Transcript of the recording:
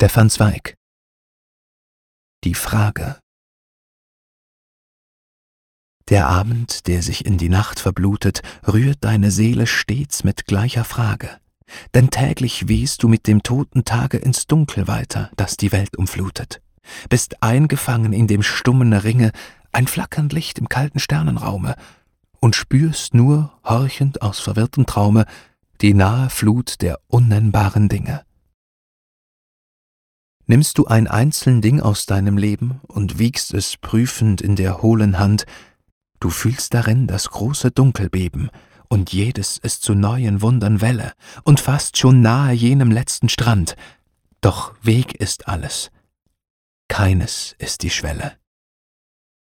Stefan Zweig Die Frage Der Abend, der sich in die Nacht verblutet, rührt deine Seele stets mit gleicher Frage. Denn täglich wehst du mit dem toten Tage ins Dunkel weiter, das die Welt umflutet. Bist eingefangen in dem stummen Ringe, ein flackernd Licht im kalten Sternenraume, und spürst nur, horchend aus verwirrtem Traume, die nahe Flut der unnennbaren Dinge. Nimmst du ein einzeln Ding aus deinem Leben und wiegst es prüfend in der hohlen Hand, du fühlst darin das große Dunkelbeben, und jedes ist zu neuen Wundern Welle und fast schon nahe jenem letzten Strand, doch Weg ist alles, keines ist die Schwelle.